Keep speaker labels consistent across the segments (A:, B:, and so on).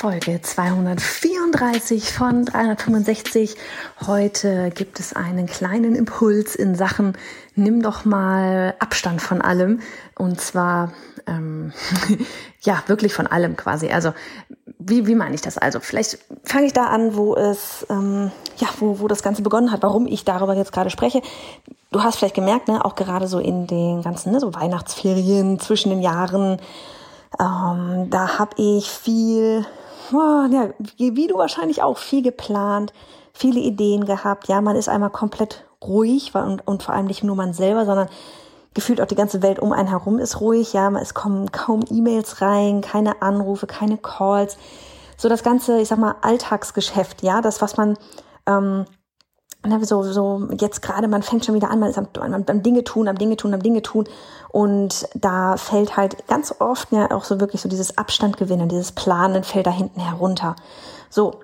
A: Folge 234 von 365. Heute gibt es einen kleinen Impuls in Sachen, nimm doch mal Abstand von allem. Und zwar, ähm, ja, wirklich von allem quasi. Also, wie, wie meine ich das? Also, vielleicht fange ich da an, wo es, ähm, ja, wo, wo das Ganze begonnen hat, warum ich darüber jetzt gerade spreche. Du hast vielleicht gemerkt, ne, auch gerade so in den ganzen, ne, so Weihnachtsferien zwischen den Jahren, ähm, da habe ich viel oh, ja, wie du wahrscheinlich auch, viel geplant, viele Ideen gehabt. Ja, man ist einmal komplett ruhig und, und vor allem nicht nur man selber, sondern gefühlt auch die ganze Welt um einen herum ist ruhig. Ja, es kommen kaum E-Mails rein, keine Anrufe, keine Calls. So das ganze, ich sag mal, Alltagsgeschäft, ja, das, was man ähm, so, so jetzt gerade, man fängt schon wieder an, man ist am, am, am Dinge tun, am Dinge tun, am Dinge tun. Und da fällt halt ganz oft ja auch so wirklich so dieses Abstand gewinnen, dieses Planen fällt da hinten herunter. So,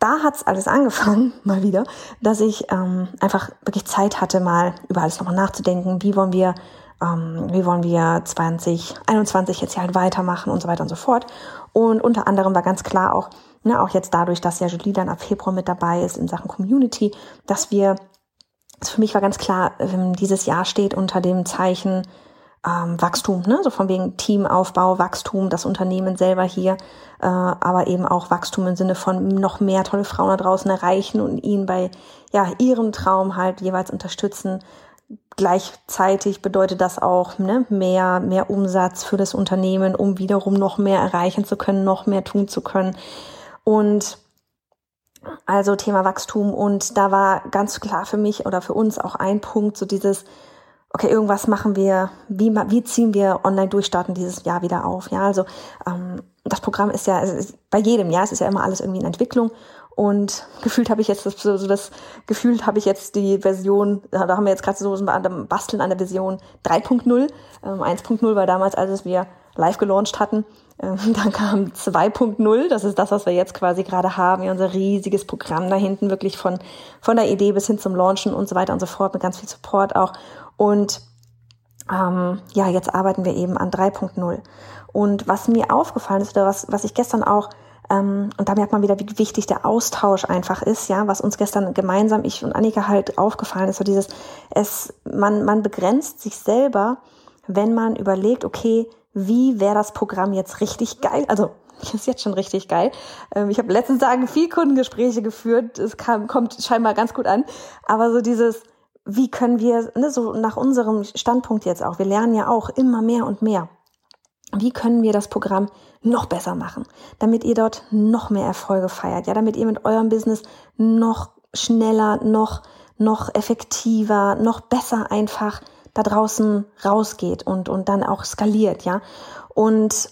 A: da hat's alles angefangen, mal wieder, dass ich ähm, einfach wirklich Zeit hatte, mal über alles nochmal nachzudenken. Wie wollen wir, ähm, wie wollen wir 2021 jetzt hier halt weitermachen und so weiter und so fort. Und unter anderem war ganz klar auch, ne, auch jetzt dadurch, dass ja Julie dann ab Februar mit dabei ist in Sachen Community, dass wir, also für mich war ganz klar, ähm, dieses Jahr steht unter dem Zeichen ähm, Wachstum, ne? so von wegen Teamaufbau, Wachstum, das Unternehmen selber hier, äh, aber eben auch Wachstum im Sinne von noch mehr tolle Frauen da draußen erreichen und ihnen bei ja ihrem Traum halt jeweils unterstützen. Gleichzeitig bedeutet das auch ne, mehr, mehr Umsatz für das Unternehmen, um wiederum noch mehr erreichen zu können, noch mehr tun zu können. Und also Thema Wachstum und da war ganz klar für mich oder für uns auch ein Punkt, so dieses, okay, irgendwas machen wir, wie, wie ziehen wir online durchstarten dieses Jahr wieder auf? Ja, also ähm, das Programm ist ja ist bei jedem Jahr, es ist ja immer alles irgendwie in Entwicklung und gefühlt habe ich jetzt das, so das gefühlt habe ich jetzt die Version, da haben wir jetzt gerade so dem Basteln an der Version 3.0. Ähm, 1.0 war damals, als wir live gelauncht hatten. Ähm, dann kam 2.0, das ist das, was wir jetzt quasi gerade haben, ja, unser riesiges Programm da hinten, wirklich von, von der Idee bis hin zum Launchen und so weiter und so fort, mit ganz viel Support auch. Und ähm, ja, jetzt arbeiten wir eben an 3.0. Und was mir aufgefallen ist, oder was, was ich gestern auch, ähm, und da merkt man wieder, wie wichtig der Austausch einfach ist, ja, was uns gestern gemeinsam, ich und Annika halt aufgefallen ist, so dieses, es, man, man begrenzt sich selber, wenn man überlegt, okay, wie wäre das Programm jetzt richtig geil? Also ist jetzt schon richtig geil. Ähm, ich habe letzten Tagen viel Kundengespräche geführt. Es kam, kommt scheinbar ganz gut an. Aber so dieses, wie können wir, ne, so nach unserem Standpunkt jetzt auch, wir lernen ja auch immer mehr und mehr. Wie können wir das Programm noch besser machen, damit ihr dort noch mehr Erfolge feiert, ja, damit ihr mit eurem Business noch schneller, noch, noch effektiver, noch besser einfach da draußen rausgeht und, und dann auch skaliert, ja. Und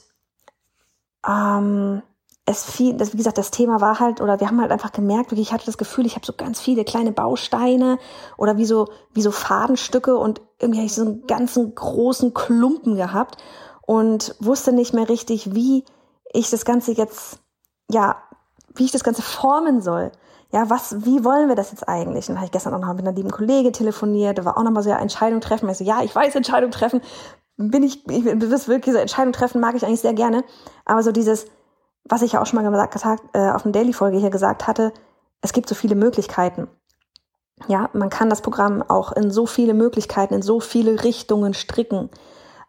A: ähm, es viel, das, wie gesagt, das Thema war halt, oder wir haben halt einfach gemerkt, wirklich, ich hatte das Gefühl, ich habe so ganz viele kleine Bausteine oder wie so, wie so Fadenstücke und irgendwie habe ich so einen ganzen großen Klumpen gehabt und wusste nicht mehr richtig, wie ich das Ganze jetzt, ja, wie ich das Ganze formen soll ja, was, wie wollen wir das jetzt eigentlich? Und dann habe ich gestern auch noch mit einer lieben Kollegin telefoniert, da war auch nochmal so, ja, Entscheidung treffen. Ich so, ja, ich weiß, Entscheidung treffen, bin ich, ich das wirklich so, Entscheidung treffen mag ich eigentlich sehr gerne. Aber so dieses, was ich ja auch schon mal gesagt, gesagt äh, auf einer Daily-Folge hier gesagt hatte, es gibt so viele Möglichkeiten. Ja, man kann das Programm auch in so viele Möglichkeiten, in so viele Richtungen stricken.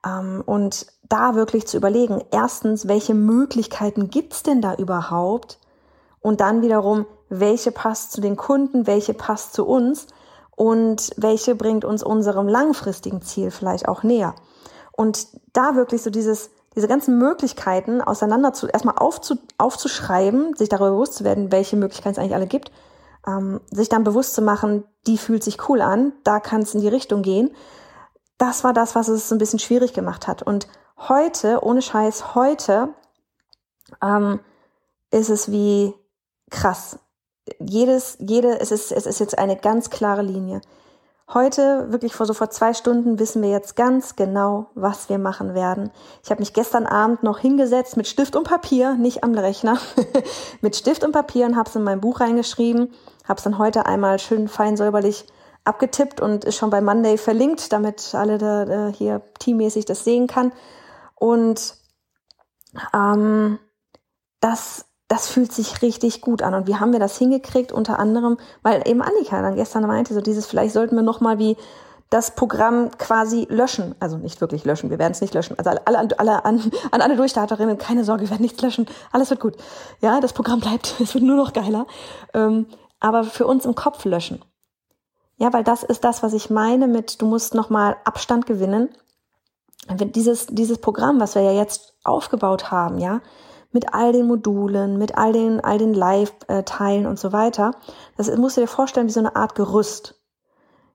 A: Ähm, und da wirklich zu überlegen, erstens, welche Möglichkeiten gibt's denn da überhaupt? Und dann wiederum, welche passt zu den Kunden, welche passt zu uns und welche bringt uns unserem langfristigen Ziel vielleicht auch näher. Und da wirklich so dieses, diese ganzen Möglichkeiten auseinander zu, erstmal aufzu, aufzuschreiben, sich darüber bewusst zu werden, welche Möglichkeiten es eigentlich alle gibt, ähm, sich dann bewusst zu machen, die fühlt sich cool an, da kann es in die Richtung gehen. Das war das, was es ein bisschen schwierig gemacht hat. Und heute, ohne Scheiß, heute ähm, ist es wie krass. Jedes, jede, es ist, es ist jetzt eine ganz klare Linie. Heute, wirklich vor so vor zwei Stunden, wissen wir jetzt ganz genau, was wir machen werden. Ich habe mich gestern Abend noch hingesetzt mit Stift und Papier, nicht am Rechner, mit Stift und Papier und habe es in mein Buch reingeschrieben, habe es dann heute einmal schön fein säuberlich abgetippt und ist schon bei Monday verlinkt, damit alle da, hier teammäßig das sehen kann. Und ähm, das das fühlt sich richtig gut an. Und wie haben wir das hingekriegt? Unter anderem, weil eben Annika dann gestern meinte, so dieses, vielleicht sollten wir nochmal wie das Programm quasi löschen. Also nicht wirklich löschen, wir werden es nicht löschen. Also alle, alle, alle an, an alle Durchstarterinnen, keine Sorge, wir werden nichts löschen. Alles wird gut. Ja, das Programm bleibt, es wird nur noch geiler. Ähm, aber für uns im Kopf löschen. Ja, weil das ist das, was ich meine mit, du musst nochmal Abstand gewinnen. Dieses, dieses Programm, was wir ja jetzt aufgebaut haben, ja, mit all den Modulen, mit all den, all den Live-Teilen und so weiter. Das musst du dir vorstellen wie so eine Art Gerüst.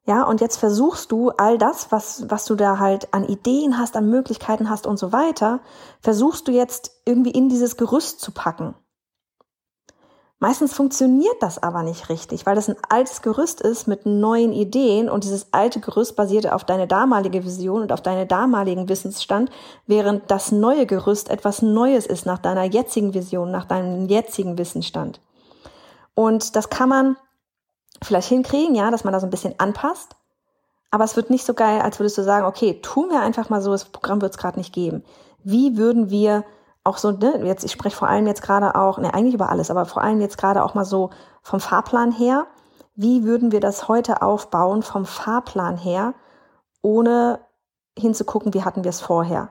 A: Ja, und jetzt versuchst du all das, was, was du da halt an Ideen hast, an Möglichkeiten hast und so weiter, versuchst du jetzt irgendwie in dieses Gerüst zu packen. Meistens funktioniert das aber nicht richtig, weil das ein altes Gerüst ist mit neuen Ideen und dieses alte Gerüst basiert auf deine damalige Vision und auf deinen damaligen Wissensstand, während das neue Gerüst etwas Neues ist nach deiner jetzigen Vision, nach deinem jetzigen Wissensstand. Und das kann man vielleicht hinkriegen, ja, dass man da so ein bisschen anpasst. Aber es wird nicht so geil, als würdest du sagen, okay, tun wir einfach mal so, das Programm wird es gerade nicht geben. Wie würden wir auch so, ne, jetzt, ich spreche vor allem jetzt gerade auch, ne, eigentlich über alles, aber vor allem jetzt gerade auch mal so vom Fahrplan her. Wie würden wir das heute aufbauen vom Fahrplan her, ohne hinzugucken, wie hatten wir es vorher?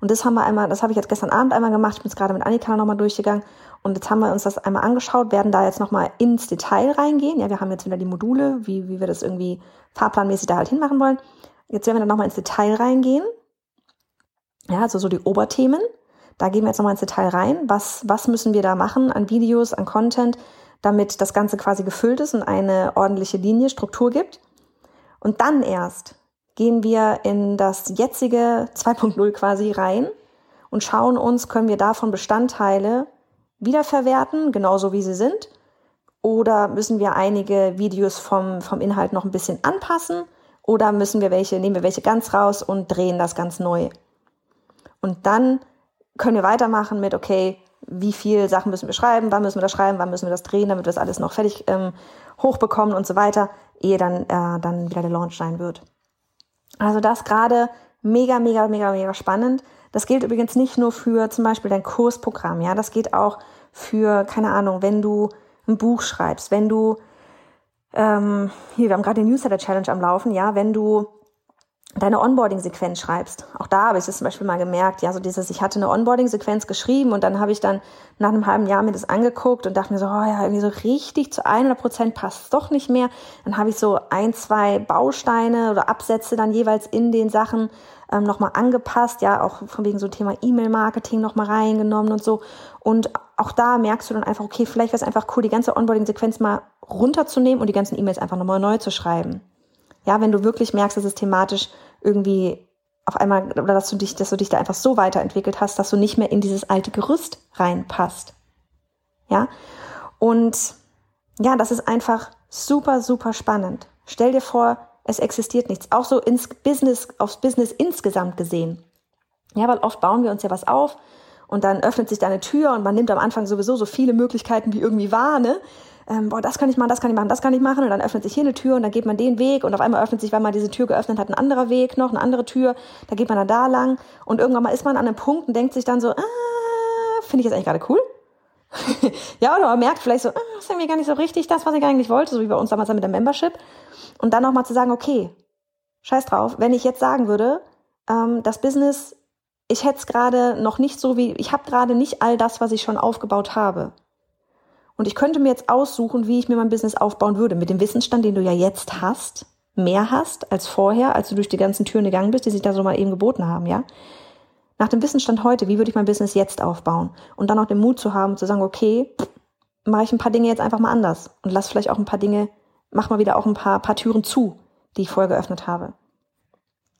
A: Und das haben wir einmal, das habe ich jetzt gestern Abend einmal gemacht, ich bin jetzt gerade mit Annika nochmal durchgegangen und jetzt haben wir uns das einmal angeschaut, werden da jetzt nochmal ins Detail reingehen. Ja, wir haben jetzt wieder die Module, wie, wie wir das irgendwie fahrplanmäßig da halt hinmachen wollen. Jetzt werden wir dann nochmal ins Detail reingehen. Ja, also so die Oberthemen. Da gehen wir jetzt nochmal ins Detail rein. Was, was müssen wir da machen an Videos, an Content, damit das Ganze quasi gefüllt ist und eine ordentliche Linie, Struktur gibt. Und dann erst gehen wir in das jetzige 2.0 quasi rein und schauen uns, können wir davon Bestandteile wiederverwerten, genauso wie sie sind, oder müssen wir einige Videos vom, vom Inhalt noch ein bisschen anpassen, oder müssen wir welche, nehmen wir welche ganz raus und drehen das ganz neu. Und dann können wir weitermachen mit, okay, wie viel Sachen müssen wir schreiben, wann müssen wir das schreiben, wann müssen wir das drehen, damit wir das alles noch fertig ähm, hochbekommen und so weiter, ehe dann, äh, dann wieder der Launch sein wird. Also das gerade mega, mega, mega, mega spannend. Das gilt übrigens nicht nur für zum Beispiel dein Kursprogramm, ja, das geht auch für, keine Ahnung, wenn du ein Buch schreibst, wenn du, ähm, hier, wir haben gerade den Newsletter Challenge am Laufen, ja, wenn du deine Onboarding-Sequenz schreibst. Auch da habe ich das zum Beispiel mal gemerkt, ja, so dieses, ich hatte eine Onboarding-Sequenz geschrieben und dann habe ich dann nach einem halben Jahr mir das angeguckt und dachte mir so, oh ja, irgendwie so richtig zu 100 Prozent passt es doch nicht mehr. Dann habe ich so ein, zwei Bausteine oder Absätze dann jeweils in den Sachen ähm, nochmal angepasst, ja, auch von wegen so Thema E-Mail-Marketing nochmal reingenommen und so. Und auch da merkst du dann einfach, okay, vielleicht wäre es einfach cool, die ganze Onboarding-Sequenz mal runterzunehmen und die ganzen E-Mails einfach nochmal neu zu schreiben. Ja, wenn du wirklich merkst, dass es thematisch irgendwie auf einmal, oder dass du dich, dass du dich da einfach so weiterentwickelt hast, dass du nicht mehr in dieses alte Gerüst reinpasst. Ja. Und ja, das ist einfach super, super spannend. Stell dir vor, es existiert nichts. Auch so ins Business, aufs Business insgesamt gesehen. Ja, weil oft bauen wir uns ja was auf und dann öffnet sich da eine Tür und man nimmt am Anfang sowieso so viele Möglichkeiten wie irgendwie wahr, ne? Ähm, boah, das kann ich machen, das kann ich machen, das kann ich machen. Und dann öffnet sich hier eine Tür und dann geht man den Weg und auf einmal öffnet sich, weil man diese Tür geöffnet hat, ein anderer Weg noch, eine andere Tür. Da geht man dann da lang und irgendwann mal ist man an einem Punkt und denkt sich dann so, ah, finde ich jetzt eigentlich gerade cool. ja, oder man merkt vielleicht so, ah, das ist irgendwie gar nicht so richtig das, was ich eigentlich wollte, so wie bei uns damals mit der Membership. Und dann nochmal zu sagen, okay, scheiß drauf, wenn ich jetzt sagen würde, ähm, das Business, ich hätte es gerade noch nicht so wie, ich habe gerade nicht all das, was ich schon aufgebaut habe. Und ich könnte mir jetzt aussuchen, wie ich mir mein Business aufbauen würde. Mit dem Wissensstand, den du ja jetzt hast, mehr hast als vorher, als du durch die ganzen Türen gegangen bist, die sich da so mal eben geboten haben, ja. nach dem Wissensstand heute, wie würde ich mein Business jetzt aufbauen? Und dann auch den Mut zu haben, zu sagen, okay, mache ich ein paar Dinge jetzt einfach mal anders und lass vielleicht auch ein paar Dinge, mach mal wieder auch ein paar, paar Türen zu, die ich vorher geöffnet habe.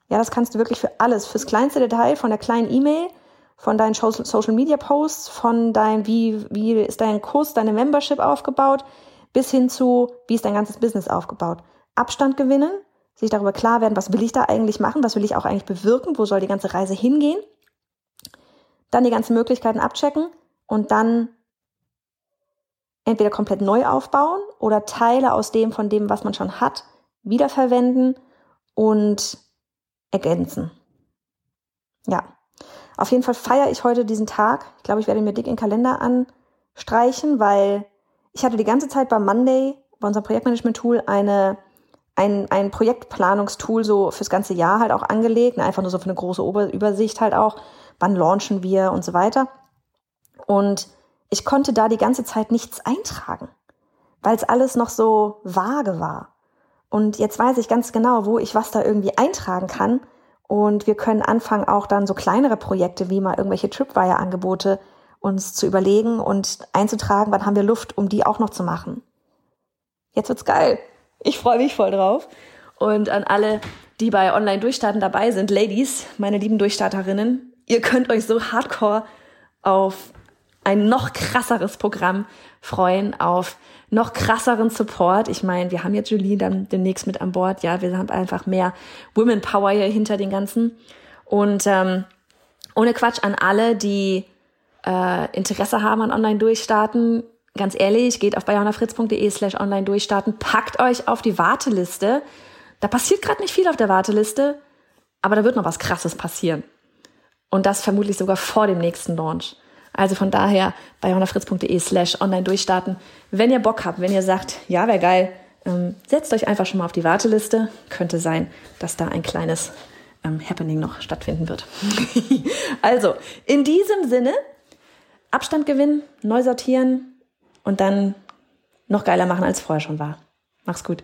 A: Ja, das kannst du wirklich für alles, fürs kleinste Detail, von der kleinen E-Mail, von deinen Social Media Posts, von dein, wie, wie ist dein Kurs, deine Membership aufgebaut, bis hin zu, wie ist dein ganzes Business aufgebaut. Abstand gewinnen, sich darüber klar werden, was will ich da eigentlich machen, was will ich auch eigentlich bewirken, wo soll die ganze Reise hingehen. Dann die ganzen Möglichkeiten abchecken und dann entweder komplett neu aufbauen oder Teile aus dem, von dem, was man schon hat, wiederverwenden und ergänzen. Ja, auf jeden Fall feiere ich heute diesen Tag. Ich glaube, ich werde mir dick in den Kalender anstreichen, weil ich hatte die ganze Zeit bei Monday, bei unserem Projektmanagement-Tool, eine, ein, ein Projektplanungstool so fürs ganze Jahr halt auch angelegt. Einfach nur so für eine große Ober Übersicht halt auch. Wann launchen wir und so weiter. Und ich konnte da die ganze Zeit nichts eintragen, weil es alles noch so vage war. Und jetzt weiß ich ganz genau, wo ich was da irgendwie eintragen kann. Und wir können anfangen, auch dann so kleinere Projekte wie mal irgendwelche Tripwire-Angebote uns zu überlegen und einzutragen, wann haben wir Luft, um die auch noch zu machen. Jetzt wird's geil. Ich freue mich voll drauf. Und an alle, die bei Online-Durchstarten dabei sind, Ladies, meine lieben Durchstarterinnen, ihr könnt euch so hardcore auf ein noch krasseres Programm freuen, auf noch krasseren Support. Ich meine, wir haben jetzt Julie dann demnächst mit an Bord. Ja, wir haben einfach mehr Women Power hier hinter den Ganzen. Und ähm, ohne Quatsch an alle, die äh, Interesse haben an Online-Durchstarten, ganz ehrlich, geht auf bayonafritz.de slash online durchstarten, packt euch auf die Warteliste. Da passiert gerade nicht viel auf der Warteliste, aber da wird noch was Krasses passieren. Und das vermutlich sogar vor dem nächsten Launch. Also von daher bei honafritz.de slash online durchstarten. Wenn ihr Bock habt, wenn ihr sagt, ja, wäre geil, ähm, setzt euch einfach schon mal auf die Warteliste. Könnte sein, dass da ein kleines ähm, Happening noch stattfinden wird. also, in diesem Sinne, Abstand gewinnen, neu sortieren und dann noch geiler machen, als vorher schon war. Mach's gut.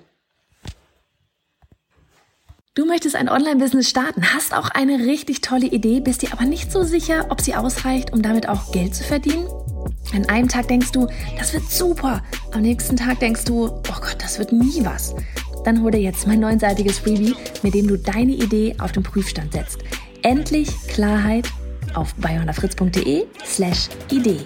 A: Du möchtest ein Online-Business starten, hast auch eine richtig tolle Idee, bist dir aber nicht so sicher, ob sie ausreicht, um damit auch Geld zu verdienen? An einem Tag denkst du, das wird super. Am nächsten Tag denkst du, oh Gott, das wird nie was. Dann hol dir jetzt mein neunseitiges Freebie, mit dem du deine Idee auf den Prüfstand setzt. Endlich Klarheit auf bayonafritz.de slash Idee.